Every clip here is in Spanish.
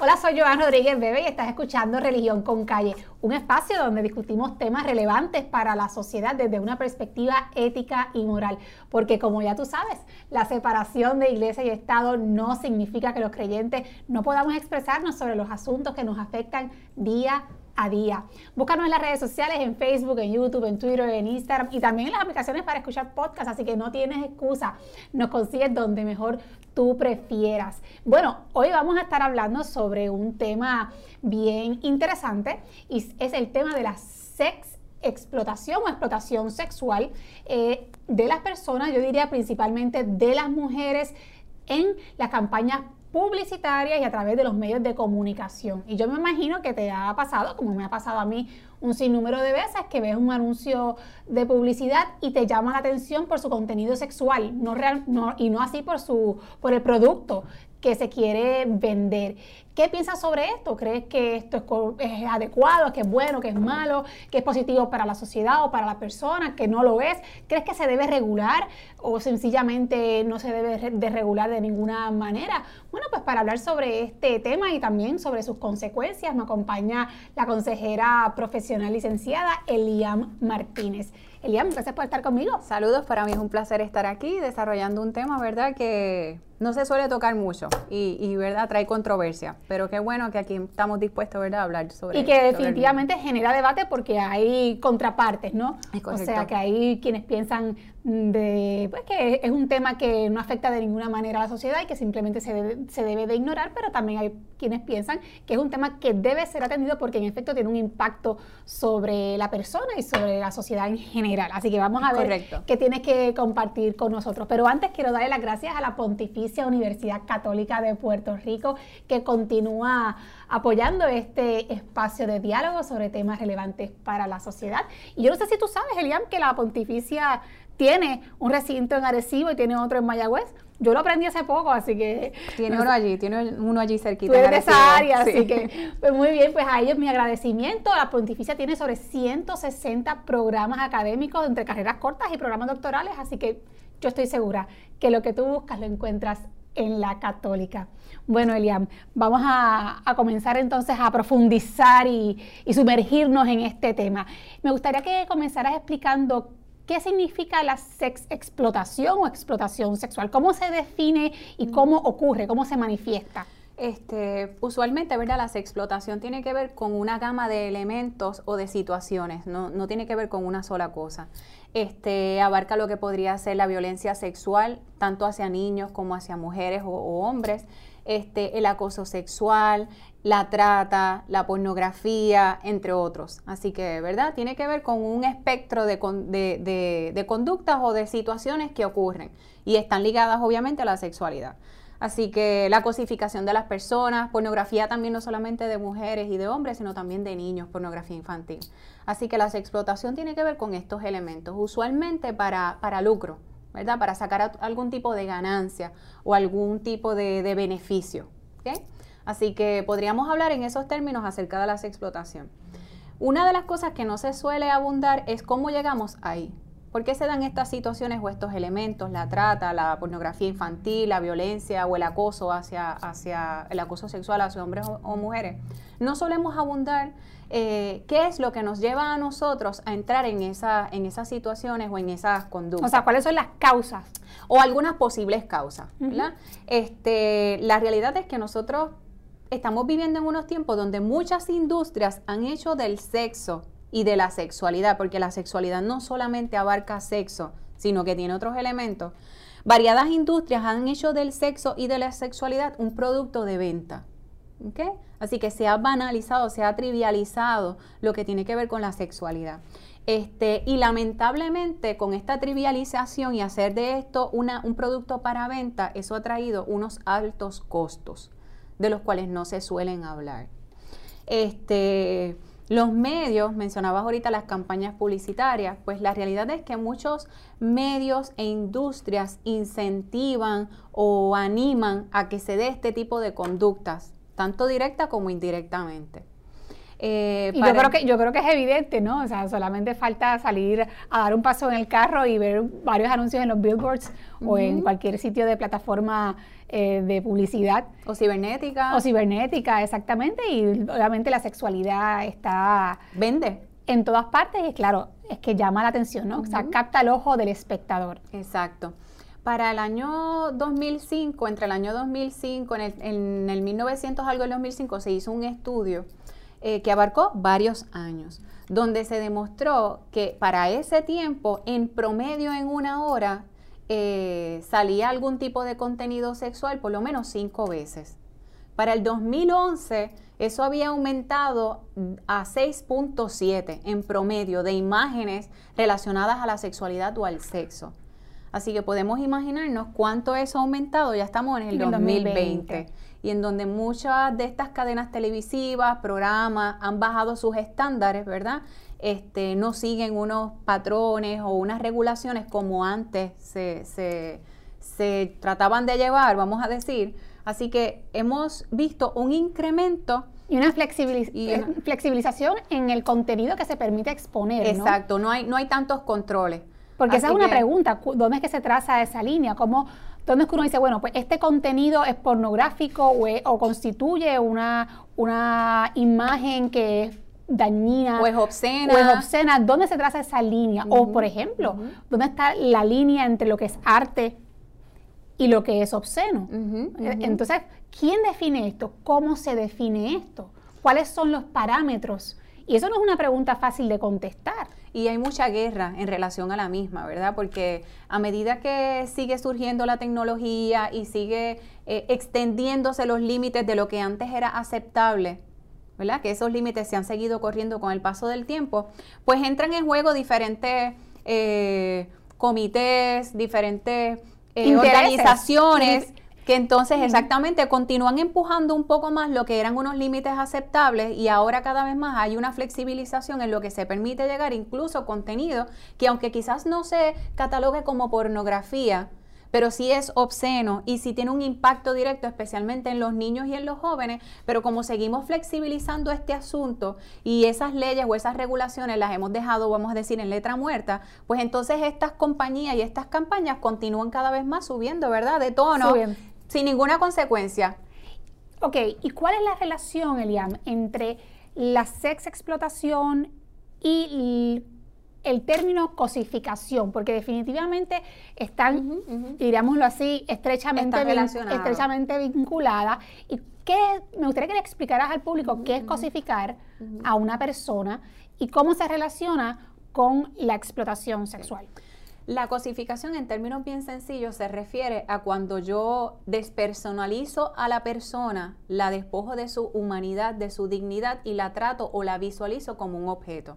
Hola, soy Joan Rodríguez Bebe y estás escuchando Religión con Calle, un espacio donde discutimos temas relevantes para la sociedad desde una perspectiva ética y moral. Porque como ya tú sabes, la separación de iglesia y Estado no significa que los creyentes no podamos expresarnos sobre los asuntos que nos afectan día a día. Búscanos en las redes sociales, en Facebook, en YouTube, en Twitter, en Instagram y también en las aplicaciones para escuchar podcasts, así que no tienes excusa. Nos consigues donde mejor tú prefieras. Bueno, hoy vamos a estar hablando sobre un tema bien interesante y es el tema de la sex explotación o explotación sexual eh, de las personas, yo diría principalmente de las mujeres en las campañas publicitarias y a través de los medios de comunicación. Y yo me imagino que te ha pasado, como me ha pasado a mí un sinnúmero de veces, que ves un anuncio de publicidad y te llama la atención por su contenido sexual, no, real, no y no así por, su, por el producto que se quiere vender. ¿Qué piensas sobre esto? ¿Crees que esto es, adecuado, que es bueno, que es malo, que es positivo para la sociedad o para la persona, que no lo es? ¿Crees que se debe regular o sencillamente no se debe de regular de ninguna manera? Bueno, pues para hablar sobre este tema y también sobre sus consecuencias me acompaña la consejera profesional licenciada Eliam Martínez. Eliam, gracias por estar conmigo. Saludos, para mí es un placer estar aquí desarrollando un tema, ¿verdad? Que no se suele tocar mucho y, ¿verdad? Trae controversia, pero qué bueno que aquí estamos dispuestos, ¿verdad? A hablar sobre Y que definitivamente genera debate porque hay contrapartes, ¿no? o sea, que hay quienes piensan de pues, que es un tema que no afecta de ninguna manera a la sociedad y que simplemente se debe, se debe de ignorar, pero también hay quienes piensan que es un tema que debe ser atendido porque en efecto tiene un impacto sobre la persona y sobre la sociedad en general. Así que vamos a ver qué tienes que compartir con nosotros. Pero antes quiero darle las gracias a la Pontificia Universidad Católica de Puerto Rico que continúa apoyando este espacio de diálogo sobre temas relevantes para la sociedad. Y yo no sé si tú sabes, Eliam, que la Pontificia tiene un recinto en Arecibo y tiene otro en Mayagüez. Yo lo aprendí hace poco, así que... Tiene uno allí, tiene uno allí cerquita. Tú eres de esa área, así que pues muy bien, pues a ellos mi agradecimiento. La Pontificia tiene sobre 160 programas académicos entre carreras cortas y programas doctorales, así que yo estoy segura que lo que tú buscas lo encuentras en la católica. Bueno, Eliam, vamos a, comenzar entonces a profundizar y, y sumergirnos en este tema. Me gustaría que comenzaras explicando ¿Qué significa la sex explotación o explotación sexual? ¿Cómo se define y mm. cómo ocurre, cómo se manifiesta? Este, usualmente, ¿verdad? La explotación tiene que ver con una gama de elementos o de situaciones, no, no tiene que ver con una sola cosa. Este, abarca lo que podría ser la violencia sexual, tanto hacia niños como hacia mujeres o, hombres, este, el acoso sexual, la trata, la pornografía, entre otros. Así que, ¿verdad? Tiene que ver con un espectro de, de, conductas o de situaciones que ocurren y están ligadas obviamente a la sexualidad. Así que la cosificación de las personas, pornografía también no solamente de mujeres y de hombres, sino también de niños, pornografía infantil. Así que la explotación tiene que ver con estos elementos, usualmente para, para lucro, ¿verdad? Para sacar algún tipo de ganancia o algún tipo de, beneficio. ¿okay? Así que podríamos hablar en esos términos acerca de la explotación. Una de las cosas que no se suele abundar es cómo llegamos ahí. ¿Por qué se dan estas situaciones o estos elementos, la trata, la pornografía infantil, la violencia o el acoso hacia, hacia el acoso sexual hacia hombres o, mujeres? No solemos abundar eh, qué es lo que nos lleva a nosotros a entrar en, esa, en esas situaciones o en esas conductas. O sea, ¿cuáles son las causas? O algunas posibles causas. este, la realidad es que nosotros estamos viviendo en unos tiempos donde muchas industrias han hecho del sexo y de la sexualidad, porque la sexualidad no solamente abarca sexo, sino que tiene otros elementos. Variadas industrias han hecho del sexo y de la sexualidad un producto de venta. Así que se ha banalizado, se ha trivializado lo que tiene que ver con la sexualidad. Este, y lamentablemente con esta trivialización y hacer de esto una, un producto para venta, eso ha traído unos altos costos de los cuales no se suelen hablar. Este, los medios, mencionabas ahorita las campañas publicitarias, pues la realidad es que muchos medios e industrias incentivan o animan a que se dé este tipo de conductas, tanto directa como indirectamente. Eh, y yo creo, que, yo creo que es evidente, ¿no? O sea, solamente falta salir a dar un paso en el carro y ver varios anuncios en los billboards o en cualquier sitio de plataforma eh, de publicidad. O cibernética. O cibernética, exactamente. Y obviamente la sexualidad está... Vende. En todas partes y claro, es que llama la atención, ¿no? O sea, capta el ojo del espectador. Exacto. Para el año 2005, entre el año 2005, en el, en el 1900 algo del 2005, se hizo un estudio eh, que abarcó varios años, donde se demostró que para ese tiempo, en promedio en una hora, eh, salía algún tipo de contenido sexual por lo menos cinco veces. Para el 2011, eso había aumentado a 6.7 en promedio de imágenes relacionadas a la sexualidad o al sexo. Así que podemos imaginarnos cuánto eso ha aumentado, ya estamos en el, 2020, y en donde muchas de estas cadenas televisivas, programas, han bajado sus estándares, ¿verdad? Este, no siguen unos patrones o unas regulaciones como antes se, se trataban de llevar, vamos a decir. Así que hemos visto un incremento y una, eh, flexibilización en el contenido que se permite exponer. Exacto, no hay, no hay tantos controles. Porque esa es una pregunta, ¿dónde es que se traza esa línea? ¿Cómo, ¿Dónde es que uno dice, bueno, pues este contenido es pornográfico o, constituye una, una imagen que es dañina. O es obscena. O es obscena. ¿Dónde se traza esa línea? o, por ejemplo, ¿dónde está la línea entre lo que es arte y lo que es obsceno? Entonces, ¿quién define esto? ¿Cómo se define esto? ¿Cuáles son los parámetros? Y eso no es una pregunta fácil de contestar. Y hay mucha guerra en relación a la misma, ¿verdad? Porque a medida que sigue surgiendo la tecnología y sigue eh, extendiéndose los límites de lo que antes era aceptable, ¿verdad? Que esos límites se han seguido corriendo con el paso del tiempo, pues entran en juego diferentes eh, comités, diferentes eh, organizaciones que entonces exactamente continúan empujando un poco más lo que eran unos límites aceptables y ahora cada vez más hay una flexibilización en lo que se permite llegar incluso contenido que aunque quizás no se catalogue como pornografía, pero sí es obsceno y sí tiene un impacto directo, especialmente en los niños y en los jóvenes, pero como seguimos flexibilizando este asunto y esas leyes o esas regulaciones las hemos dejado, vamos a decir, en letra muerta, pues entonces estas compañías y estas campañas continúan cada vez más subiendo, ¿verdad? De tono, sin ninguna consecuencia. Ok, ¿y cuál es la relación, Eliam, entre la sex explotación y el término cosificación? Porque definitivamente están, diríamoslo así, estrechamente, estrechamente vinculadas. ¿Y qué, me gustaría que le explicaras al público qué es cosificar a una persona y cómo se relaciona con la explotación sexual? La cosificación en términos bien sencillos se refiere a cuando yo despersonalizo a la persona, la despojo de su humanidad, de su dignidad y la trato o la visualizo como un objeto.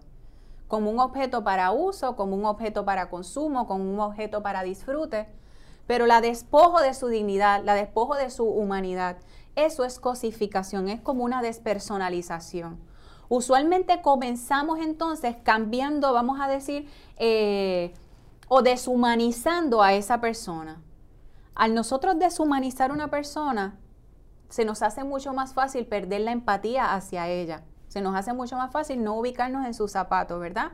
Como un objeto para uso, como un objeto para consumo, como un objeto para disfrute. Pero la despojo de su dignidad, la despojo de su humanidad, eso es cosificación, es como una despersonalización. Usualmente comenzamos entonces cambiando, vamos a decir, eh, o deshumanizando a esa persona. Al nosotros deshumanizar a una persona, se nos hace mucho más fácil perder la empatía hacia ella. Se nos hace mucho más fácil no ubicarnos en sus zapatos, ¿verdad?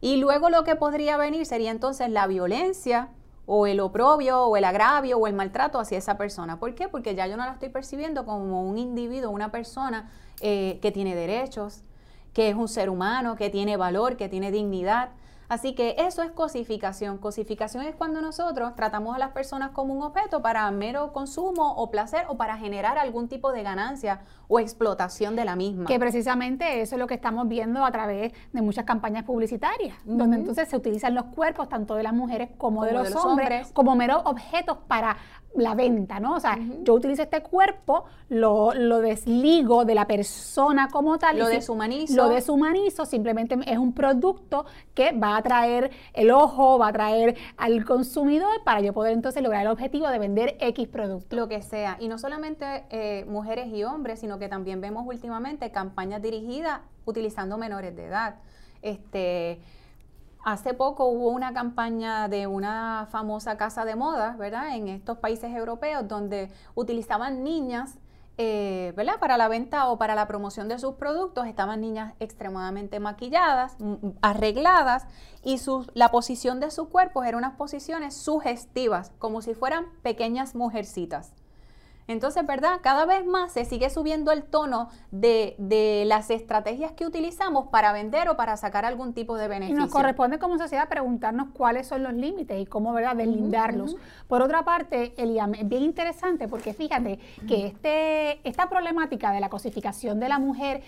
Y luego lo que podría venir sería entonces la violencia o el oprobio o el agravio o el maltrato hacia esa persona. ¿Por qué? Porque ya yo no la estoy percibiendo como un individuo, una persona eh, que tiene derechos, que es un ser humano, que tiene valor, que tiene dignidad. Así que eso es cosificación. Cosificación es cuando nosotros tratamos a las personas como un objeto para mero consumo o placer o para generar algún tipo de ganancia o explotación de la misma. Que precisamente eso es lo que estamos viendo a través de muchas campañas publicitarias, donde entonces se utilizan los cuerpos tanto de las mujeres como, de, los, hombres, como meros objetos para la venta, ¿no? O sea, yo utilizo este cuerpo, lo, lo, desligo de la persona como tal. Lo deshumanizo. Lo deshumanizo, simplemente es un producto que va a traer el ojo, va a traer al consumidor para yo poder entonces lograr el objetivo de vender X producto. Lo que sea. Y no solamente eh, mujeres y hombres, sino que también vemos últimamente campañas dirigidas utilizando menores de edad. Este Hace poco hubo una campaña de una famosa casa de moda, ¿verdad? En estos países europeos donde utilizaban niñas eh, ¿verdad? Para la venta o para la promoción de sus productos estaban niñas extremadamente maquilladas, arregladas y la posición de su cuerpo eran unas posiciones sugestivas, como si fueran pequeñas mujercitas. Entonces, ¿verdad? Cada vez más se sigue subiendo el tono de, las estrategias que utilizamos para vender o para sacar algún tipo de beneficio. Y nos corresponde como sociedad preguntarnos cuáles son los límites y cómo, ¿verdad?, deslindarlos. Por otra parte, Eliam, es bien interesante porque fíjate que este, esta problemática de la cosificación de la mujer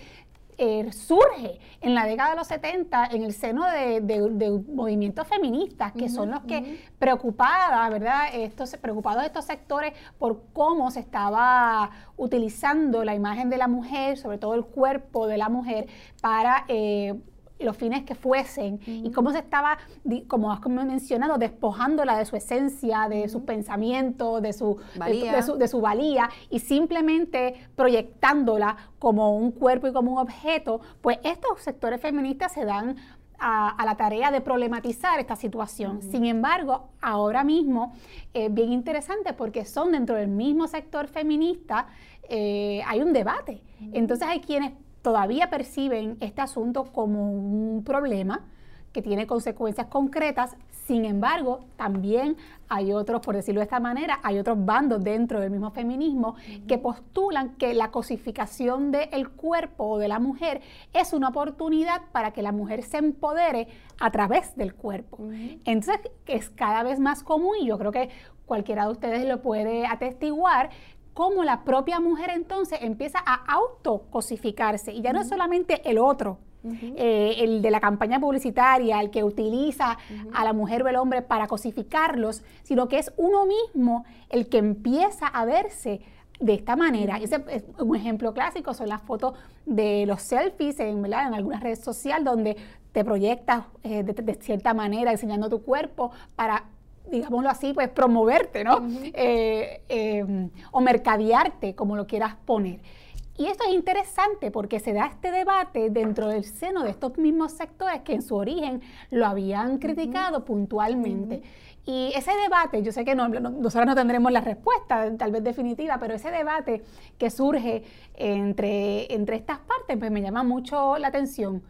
eh, surge en la década de los 70 en el seno de, movimientos feministas, que son los que preocupadas, ¿verdad? Estos, preocupados estos sectores por cómo se estaba utilizando la imagen de la mujer, sobre todo el cuerpo de la mujer, para eh, los fines que fuesen y cómo se estaba, como has mencionado, despojándola de su esencia, de su pensamiento, de su valía. De, su, valía y simplemente proyectándola como un cuerpo y como un objeto, pues estos sectores feministas se dan a, la tarea de problematizar esta situación. Sin embargo, ahora mismo es bien interesante porque son dentro del mismo sector feminista, eh, hay un debate. Entonces hay quienes todavía perciben este asunto como un problema que tiene consecuencias concretas. Sin embargo, también hay otros, por decirlo de esta manera, hay otros bandos dentro del mismo feminismo que postulan que la cosificación del cuerpo o de la mujer es una oportunidad para que la mujer se empodere a través del cuerpo. Entonces, es cada vez más común y yo creo que cualquiera de ustedes lo puede atestiguar cómo la propia mujer entonces empieza a autocosificarse. Y ya no es solamente el otro, eh, el de la campaña publicitaria, el que utiliza a la mujer o el hombre para cosificarlos, sino que es uno mismo el que empieza a verse de esta manera. Ese es un ejemplo clásico, son las fotos de los selfies en, en algunas redes sociales donde te proyectas eh, de, cierta manera enseñando tu cuerpo para digámoslo así, pues promoverte, ¿no? Eh, em, o mercadearte, como lo quieras poner. Y esto es interesante porque se da este debate dentro del seno de estos mismos sectores que en su origen lo habían criticado puntualmente. Y ese debate, yo sé que no, nosotros no tendremos la respuesta, tal vez definitiva, pero ese debate que surge entre, entre estas partes, pues me llama mucho la atención.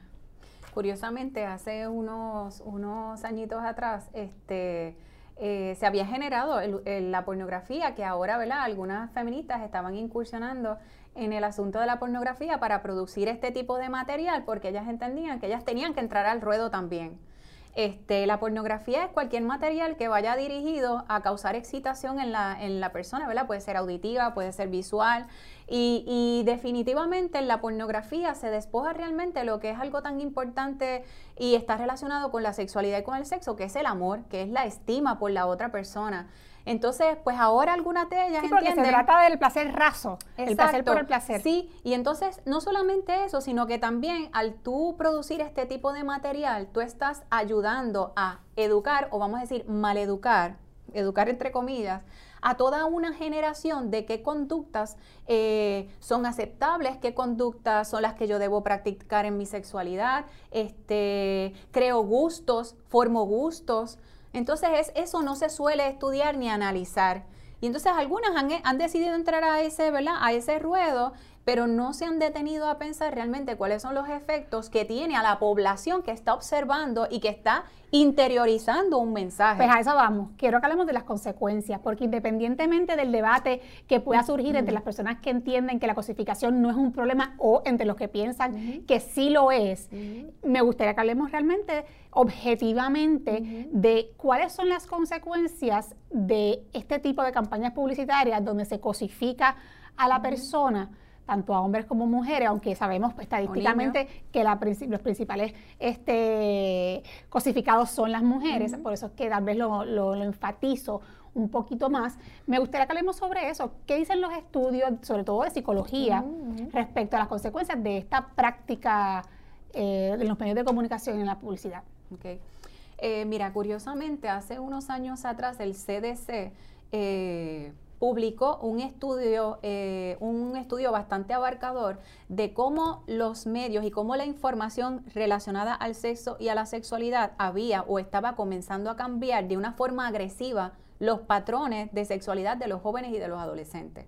Curiosamente, hace unos, unos añitos atrás, este, eh, se había generado la pornografía, que ahora, ¿verdad? Algunas feministas estaban incursionando en el asunto de la pornografía para producir este tipo de material porque ellas entendían que ellas tenían que entrar al ruedo también. Este, la pornografía es cualquier material que vaya dirigido a causar excitación en la, en la persona, ¿verdad? Puede ser auditiva, puede ser visual. Y, y, definitivamente en la pornografía se despoja realmente lo que es algo tan importante y está relacionado con la sexualidad y con el sexo, que es el amor, que es la estima por la otra persona. Entonces, pues ahora algunas de ellas sí, porque se trata del placer raso, el placer por el placer. Sí, y entonces no solamente eso, sino que también al tú producir este tipo de material, tú estás ayudando a educar, o vamos a decir maleducar, educar entre comillas, a toda una generación de qué conductas eh, son aceptables, qué conductas son las que yo debo practicar en mi sexualidad, este, creo gustos, formo gustos. Entonces eso no se suele estudiar ni analizar. Y entonces algunas han, decidido entrar a ese, ¿verdad? a ese ruedo pero no se han detenido a pensar realmente cuáles son los efectos que tiene a la población que está observando y que está interiorizando un mensaje. Pues a eso vamos. Quiero que hablemos de las consecuencias, porque independientemente del debate que pueda surgir entre las personas que entienden que la cosificación no es un problema o entre los que piensan que sí lo es, me gustaría que hablemos realmente objetivamente de cuáles son las consecuencias de este tipo de campañas publicitarias donde se cosifica a la persona tanto a hombres como mujeres, aunque sabemos estadísticamente que los principales este, cosificados son las mujeres, por eso es que tal vez lo, enfatizo un poquito más. Me gustaría que hablemos sobre eso. ¿Qué dicen los estudios, sobre todo de psicología, respecto a las consecuencias de esta práctica eh, en los medios de comunicación y en la publicidad? Okay. Eh, mira, curiosamente, hace unos años atrás el CDC eh, publicó un estudio, eh, un estudio bastante abarcador de cómo los medios y cómo la información relacionada al sexo y a la sexualidad había o estaba comenzando a cambiar de una forma agresiva los patrones de sexualidad de los jóvenes y de los adolescentes.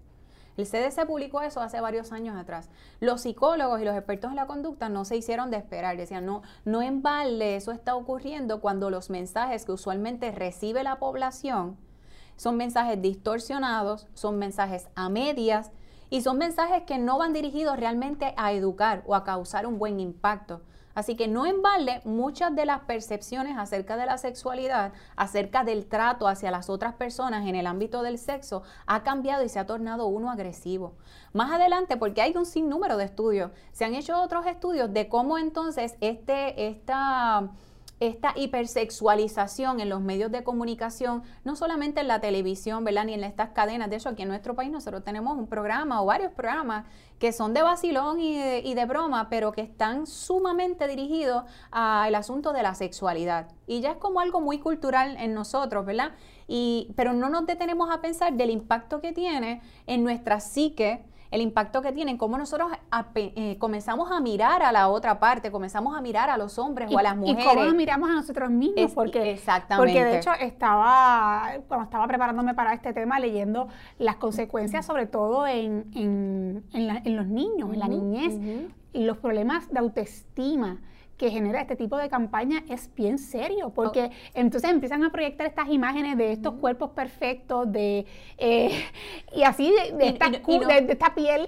El CDC publicó eso hace varios años atrás. Los psicólogos y los expertos en la conducta no se hicieron de esperar, decían, no, no en balde, eso está ocurriendo cuando los mensajes que usualmente recibe la población son mensajes distorsionados, son mensajes a medias y son mensajes que no van dirigidos realmente a educar o a causar un buen impacto. Así que no en balde muchas de las percepciones acerca de la sexualidad, acerca del trato hacia las otras personas en el ámbito del sexo, ha cambiado y se ha tornado uno agresivo. Más adelante, porque hay un sinnúmero de estudios, se han hecho otros estudios de cómo entonces este, esta esta hipersexualización en los medios de comunicación, no solamente en la televisión, ¿verdad? Ni en estas cadenas. De hecho, aquí en nuestro país nosotros tenemos un programa o varios programas que son de vacilón y de, y de broma, pero que están sumamente dirigidos al asunto de la sexualidad. Y ya es como algo muy cultural en nosotros, ¿verdad? Y, pero no nos detenemos a pensar del impacto que tiene en nuestra psique, el impacto que tienen, cómo nosotros eh, comenzamos a mirar a la otra parte, comenzamos a mirar a los hombres o a las mujeres. Y cómo nos miramos a nosotros mismos, porque, exactamente. porque de hecho estaba, cuando estaba preparándome para este tema, leyendo las consecuencias, sobre todo en, en, los niños, en la niñez, los problemas de autoestima que genera este tipo de campaña es bien serio, porque oh. entonces empiezan a proyectar estas imágenes de estos cuerpos perfectos, de eh, y así de, esta, piel,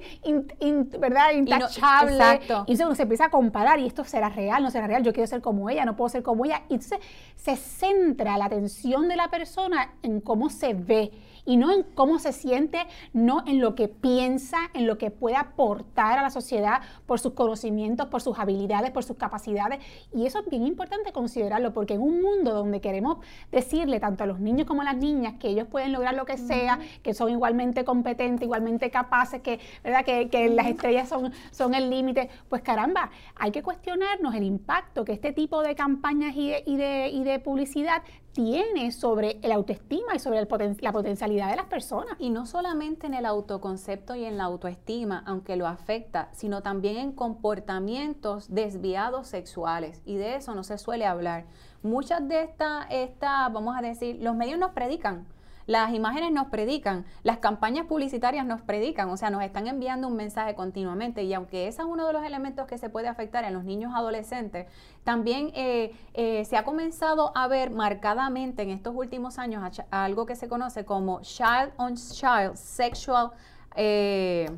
¿verdad? Intachable. Y, entonces uno se empieza a comparar, y esto será real, no será real, yo quiero ser como ella, no puedo ser como ella. Y entonces se centra la atención de la persona en cómo se ve y no en cómo se siente, no en lo que piensa, en lo que puede aportar a la sociedad por sus conocimientos, por sus habilidades, por sus capacidades. Y eso es bien importante considerarlo, porque en un mundo donde queremos decirle tanto a los niños como a las niñas que ellos pueden lograr lo que sea, que son igualmente competentes, igualmente capaces, que, ¿verdad? que, las estrellas son, son el límite, pues caramba, hay que cuestionarnos el impacto que este tipo de campañas y y de, y de publicidad tiene sobre el autoestima y sobre la potencialidad de las personas. Y no solamente en el autoconcepto y en la autoestima, aunque lo afecta, sino también en comportamientos desviados sexuales. Y de eso no se suele hablar. Muchas de estas, esta, vamos a decir, los medios nos predican las imágenes nos predican, las campañas publicitarias nos predican, o sea, nos están enviando un mensaje continuamente y aunque ese es uno de los elementos que se puede afectar en los niños adolescentes, también eh, eh, se ha comenzado a ver marcadamente en estos últimos años algo que se conoce como child on child sexual eh,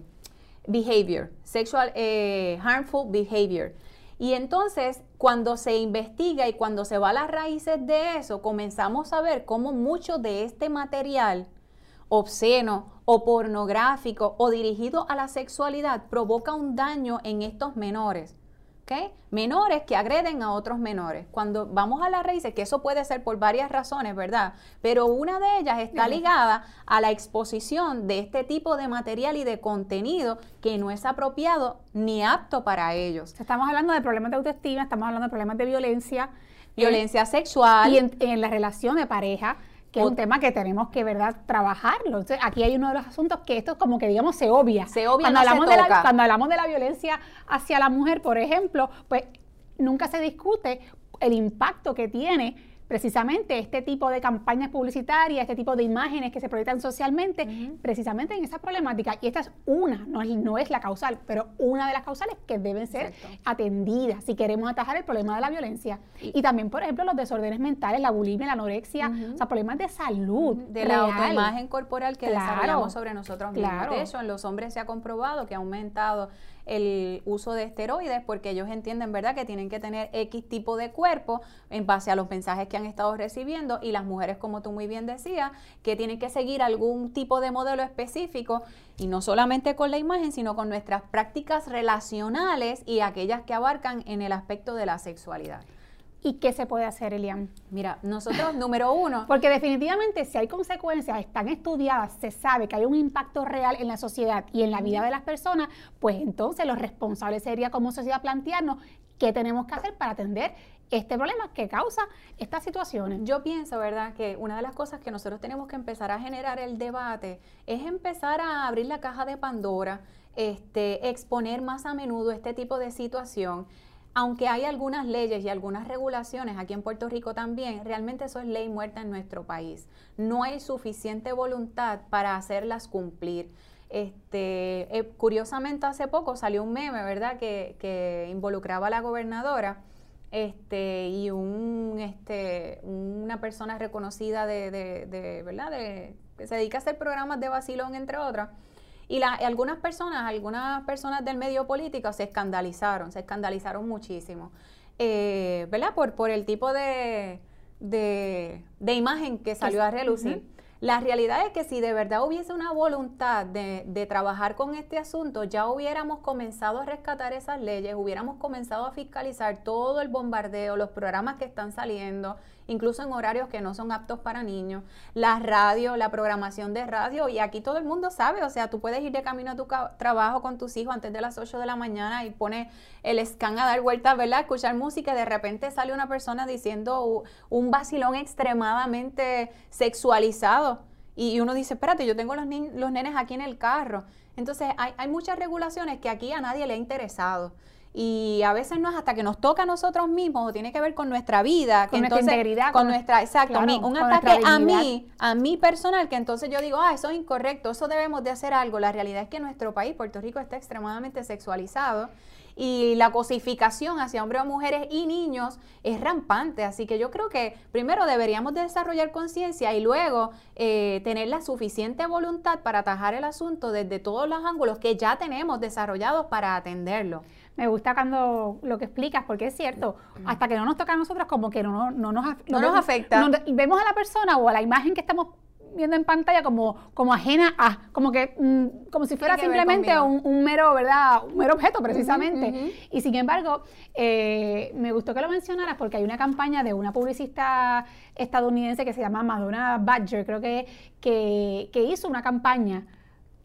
behavior, sexual harmful behavior. Y entonces, cuando se investiga y cuando se va a las raíces de eso, comenzamos a ver cómo mucho de este material obsceno o pornográfico o dirigido a la sexualidad provoca un daño en estos menores. Menores que agreden a otros menores. Cuando vamos a las raíces, que eso puede ser por varias razones, ¿verdad? Pero una de ellas está ligada a la exposición de este tipo de material y de contenido que no es apropiado ni apto para ellos. Estamos hablando de problemas de autoestima, estamos hablando de problemas de violencia. Violencia sexual. Y en la relación de pareja que es un tema que tenemos que, ¿verdad?, trabajarlo. Entonces, aquí hay uno de los asuntos que esto es como que, digamos, se obvia. Se obvia, cuando, hablamos, De la, cuando hablamos de la violencia hacia la mujer, por ejemplo, pues nunca se discute el impacto que tiene precisamente este tipo de campañas publicitarias, este tipo de imágenes que se proyectan socialmente, precisamente en esa problemática. Y esta es una, no es, no es la causal, pero una de las causales que deben ser atendidas si queremos atajar el problema de la violencia. Y, también, por ejemplo, los desórdenes mentales, la bulimia, la anorexia, o sea, problemas de salud. De la autoimagen corporal que desarrollamos sobre nosotros mismos. De hecho, en los hombres se ha comprobado que ha aumentado el uso de esteroides porque ellos entienden, ¿verdad?, que tienen que tener X tipo de cuerpo en base a los mensajes que han estado recibiendo y las mujeres, como tú muy bien decías, que tienen que seguir algún tipo de modelo específico y no solamente con la imagen, sino con nuestras prácticas relacionales y aquellas que abarcan en el aspecto de la sexualidad. ¿Y qué se puede hacer, Elian? Mira, nosotros, número uno. Porque definitivamente si hay consecuencias, están estudiadas, se sabe que hay un impacto real en la sociedad y en la vida de las personas, pues entonces lo responsable sería como sociedad plantearnos qué tenemos que hacer para atender este problema que causa estas situaciones. Yo pienso, ¿verdad?, que una de las cosas que nosotros tenemos que empezar a generar el debate es empezar a abrir la caja de Pandora, este, exponer más a menudo este tipo de situación aunque hay algunas leyes y algunas regulaciones aquí en Puerto Rico también, realmente eso es ley muerta en nuestro país. No hay suficiente voluntad para hacerlas cumplir. Este, eh, curiosamente hace poco salió un meme, ¿verdad?, que, que involucraba a la gobernadora este, y un, este, una persona reconocida de, de, ¿verdad?, de, que se dedica a hacer programas de vacilón, entre otras. Y, algunas personas, algunas personas del medio político se escandalizaron, se escandalizaron muchísimo, eh, ¿verdad? Por, por el tipo de, de, imagen que salió a relucir. La realidad es que si de verdad hubiese una voluntad de, trabajar con este asunto, ya hubiéramos comenzado a rescatar esas leyes, hubiéramos comenzado a fiscalizar todo el bombardeo, los programas que están saliendo, incluso en horarios que no son aptos para niños, la radio, la programación de radio, y aquí todo el mundo sabe, o sea, tú puedes ir de camino a tu trabajo con tus hijos antes de las 8 de la mañana y pones el scan a dar vueltas, ¿verdad? Escuchar música y de repente sale una persona diciendo un vacilón extremadamente sexualizado. Y uno dice, espérate, yo tengo los, los nenes aquí en el carro. Entonces, hay, hay muchas regulaciones que aquí a nadie le ha interesado y a veces no es hasta que nos toca a nosotros mismos o tiene que ver con nuestra vida, con nuestra integridad, con, nuestra, exacto, un ataque a mí, a mí personal, que entonces yo digo, ah, eso es incorrecto, eso debemos de hacer algo. La realidad es que nuestro país, Puerto Rico, está extremadamente sexualizado y la cosificación hacia hombres o mujeres y niños es rampante. Así que yo creo que primero deberíamos desarrollar conciencia y luego eh, tener la suficiente voluntad para atajar el asunto desde todos los ángulos que ya tenemos desarrollados para atenderlo. Me gusta cuando lo que explicas, porque es cierto, hasta que no nos toca a nosotros, como que no, no, nos, no nos afecta. vemos a la persona o a la imagen que estamos viendo en pantalla como, como ajena a, como que, mm, como si fuera simplemente un, mero, ¿verdad? Un mero objeto precisamente. Y sin embargo, eh, me gustó que lo mencionaras porque hay una campaña de una publicista estadounidense que se llama Madonna Badger, creo que, que, que hizo una campaña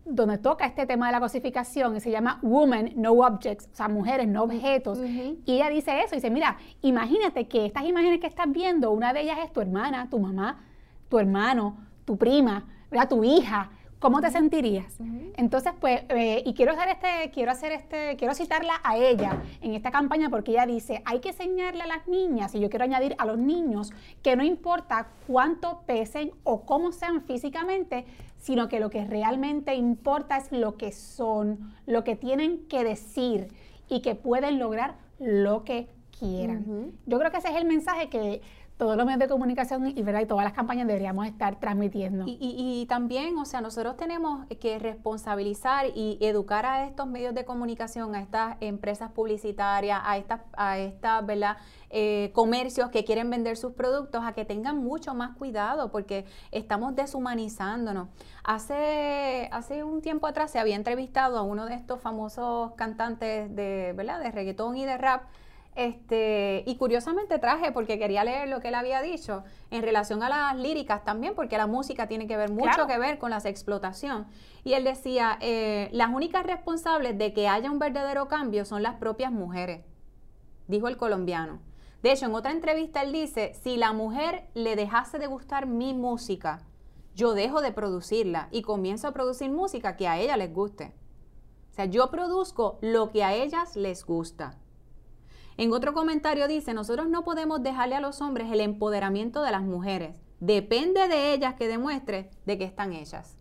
donde toca este tema de la cosificación y se llama Women No Objects, o sea, mujeres no objetos. Y ella dice eso, dice, mira, imagínate que estas imágenes que estás viendo, una de ellas es tu hermana, tu mamá, tu hermano, tu prima, ¿verdad? tu hija, ¿cómo te sentirías? Entonces, pues, eh, y quiero hacer este, quiero hacer este, quiero citarla a ella en esta campaña porque ella dice, hay que enseñarle a las niñas, y yo quiero añadir a los niños, que no importa cuánto pesen o cómo sean físicamente, sino que lo que realmente importa es lo que son, lo que tienen que decir y que pueden lograr lo que quieran. Yo creo que ese es el mensaje que todos los medios de comunicación y, ¿verdad? y todas las campañas deberíamos estar transmitiendo. Y, también, o sea, nosotros tenemos que responsabilizar y educar a estos medios de comunicación, a estas empresas publicitarias, a estas, a estas ¿verdad? Eh, comercios que quieren vender sus productos, a que tengan mucho más cuidado porque estamos deshumanizándonos. Hace, hace un tiempo atrás se había entrevistado a uno de estos famosos cantantes de, ¿verdad? de reggaetón y de rap, este, y curiosamente traje, porque quería leer lo que él había dicho, en relación a las líricas también, porque la música tiene que ver mucho que ver con la explotación. Y él decía, eh, las únicas responsables de que haya un verdadero cambio son las propias mujeres, dijo el colombiano. De hecho, en otra entrevista él dice, si la mujer le dejase de gustar mi música, yo dejo de producirla y comienzo a producir música que a ella les guste. O sea, yo produzco lo que a ellas les gusta. En otro comentario dice, nosotros no podemos dejarle a los hombres el empoderamiento de las mujeres. Depende de ellas que demuestre de qué están ellas.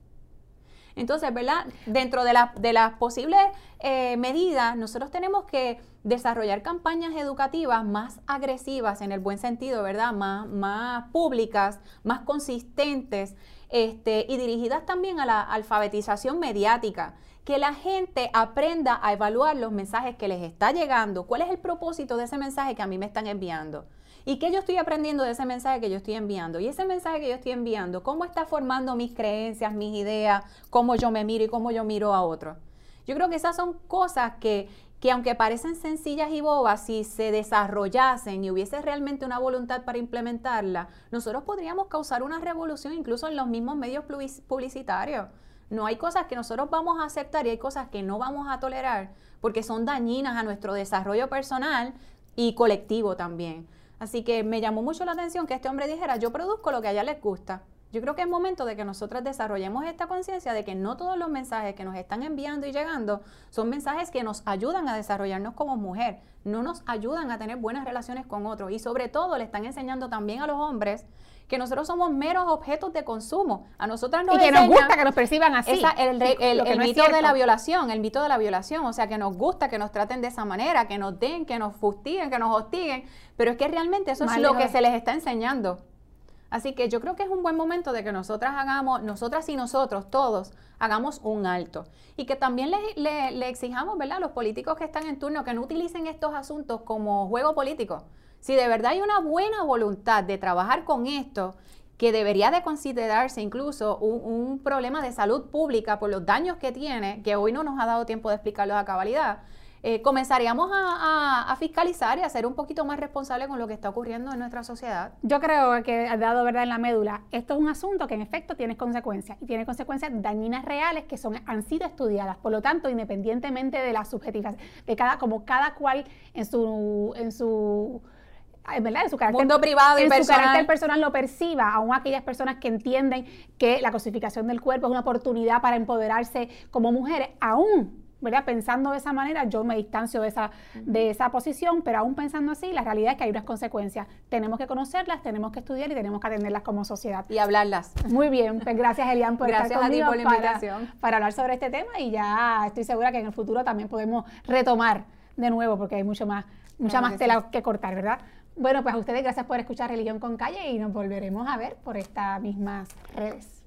Entonces, ¿verdad? Dentro de, las posibles eh, medidas, nosotros tenemos que desarrollar campañas educativas más agresivas, en el buen sentido, ¿verdad? Más, más públicas, más consistentes este, y dirigidas también a la alfabetización mediática que la gente aprenda a evaluar los mensajes que les está llegando, cuál es el propósito de ese mensaje que a mí me están enviando. ¿Y qué yo estoy aprendiendo de ese mensaje que yo estoy enviando? Y ese mensaje que yo estoy enviando, ¿cómo está formando mis creencias, mis ideas, cómo yo me miro y cómo yo miro a otros? Yo creo que esas son cosas que, que aunque parecen sencillas y bobas, si se desarrollasen y hubiese realmente una voluntad para implementarla, nosotros podríamos causar una revolución incluso en los mismos medios publicitarios. No hay cosas que nosotros vamos a aceptar y hay cosas que no vamos a tolerar porque son dañinas a nuestro desarrollo personal y colectivo también. Así que me llamó mucho la atención que este hombre dijera, yo produzco lo que a ella les gusta. Yo creo que es momento de que nosotras desarrollemos esta conciencia de que no todos los mensajes que nos están enviando y llegando son mensajes que nos ayudan a desarrollarnos como mujer, no nos ayudan a tener buenas relaciones con otros y sobre todo le están enseñando también a los hombres que nosotros somos meros objetos de consumo. A nosotras nos Y que nos gusta que nos perciban así. el, el mito de la violación, el mito de la violación, o sea, que nos gusta que nos traten de esa manera, que nos den, que nos fustiguen, que nos hostiguen, pero es que realmente eso es lo que se les está enseñando. Así que yo creo que es un buen momento de que nosotras hagamos, nosotras y nosotros, todos, hagamos un alto. Y que también le, le, exijamos, ¿verdad?, a los políticos que están en turno que no utilicen estos asuntos como juego político. Si de verdad hay una buena voluntad de trabajar con esto, que debería de considerarse incluso un, problema de salud pública por los daños que tiene, que hoy no nos ha dado tiempo de explicarlo a cabalidad, eh, comenzaríamos a, fiscalizar y a ser un poquito más responsables con lo que está ocurriendo en nuestra sociedad. Yo creo que ha dado verdad en la médula. Esto es un asunto que en efecto tiene consecuencias y tiene consecuencias dañinas reales que son, han sido estudiadas. Por lo tanto, independientemente de la subjetividad, de cada, como cada cual en su, en su ¿verdad? En su carácter, Mundo privado y en personal. su carácter personal lo perciba, aún aquellas personas que entienden que la cosificación del cuerpo es una oportunidad para empoderarse como mujeres, aún ¿verdad? Pensando de esa manera, yo me distancio de esa, de esa posición, pero aún pensando así, la realidad es que hay unas consecuencias. Tenemos que conocerlas, tenemos que estudiar y tenemos que atenderlas como sociedad. Y hablarlas. Muy bien, pues gracias Elian por estar conmigo por la invitación. Para, hablar sobre este tema y ya estoy segura que en el futuro también podemos retomar de nuevo porque hay mucho más, mucha más tela que cortar, ¿verdad? Bueno, pues a ustedes gracias por escuchar Religión con Calle y nos volveremos a ver por estas mismas redes.